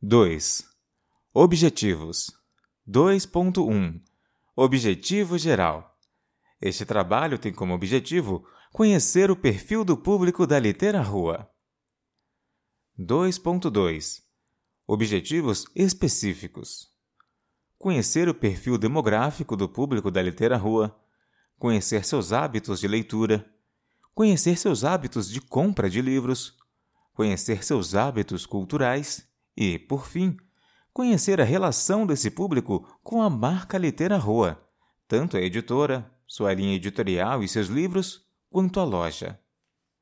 2. Objetivos 2.1 Objetivo geral. Este trabalho tem como objetivo conhecer o perfil do público da Litera Rua. 2.2 Objetivos específicos. Conhecer o perfil demográfico do público da Litera Rua, conhecer seus hábitos de leitura, conhecer seus hábitos de compra de livros, conhecer seus hábitos culturais e, por fim, conhecer a relação desse público com a marca Litera Rua, tanto a editora, sua linha editorial e seus livros, quanto a loja.